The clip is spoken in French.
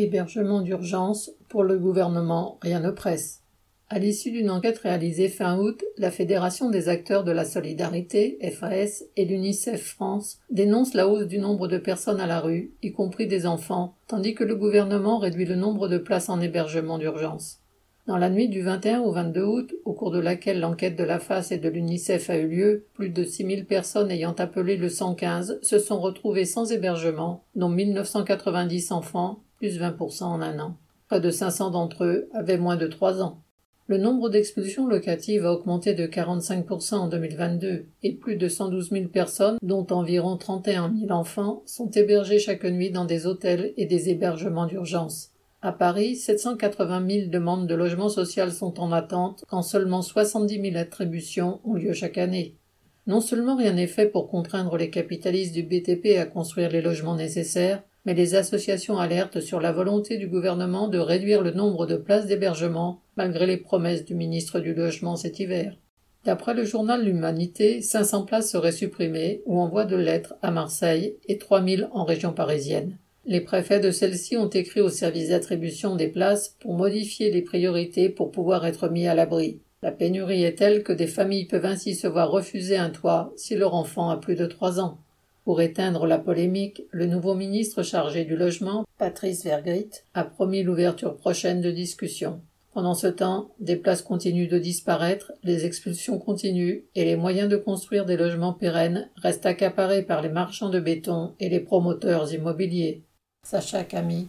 Hébergement d'urgence, pour le gouvernement, rien ne presse. À l'issue d'une enquête réalisée fin août, la Fédération des acteurs de la solidarité, FAS, et l'UNICEF France dénoncent la hausse du nombre de personnes à la rue, y compris des enfants, tandis que le gouvernement réduit le nombre de places en hébergement d'urgence. Dans la nuit du 21 au 22 août, au cours de laquelle l'enquête de la FAS et de l'UNICEF a eu lieu, plus de 6000 personnes ayant appelé le 115 se sont retrouvées sans hébergement, dont 1990 enfants, plus 20% en un an. Près de 500 d'entre eux avaient moins de 3 ans. Le nombre d'expulsions locatives a augmenté de 45% en 2022 et plus de 112 000 personnes, dont environ 31 000 enfants, sont hébergées chaque nuit dans des hôtels et des hébergements d'urgence. À Paris, 780 000 demandes de logement social sont en attente quand seulement 70 000 attributions ont lieu chaque année. Non seulement rien n'est fait pour contraindre les capitalistes du BTP à construire les logements nécessaires, mais les associations alertent sur la volonté du gouvernement de réduire le nombre de places d'hébergement, malgré les promesses du ministre du Logement cet hiver. D'après le journal L'Humanité, 500 places seraient supprimées ou en voie de lettres à Marseille et 3000 en région parisienne. Les préfets de celle-ci ont écrit au service d'attribution des places pour modifier les priorités pour pouvoir être mis à l'abri. La pénurie est telle que des familles peuvent ainsi se voir refuser un toit si leur enfant a plus de trois ans. Pour éteindre la polémique, le nouveau ministre chargé du logement, Patrice Vergrit, a promis l'ouverture prochaine de discussions. Pendant ce temps, des places continuent de disparaître, les expulsions continuent et les moyens de construire des logements pérennes restent accaparés par les marchands de béton et les promoteurs immobiliers. Sacha Camille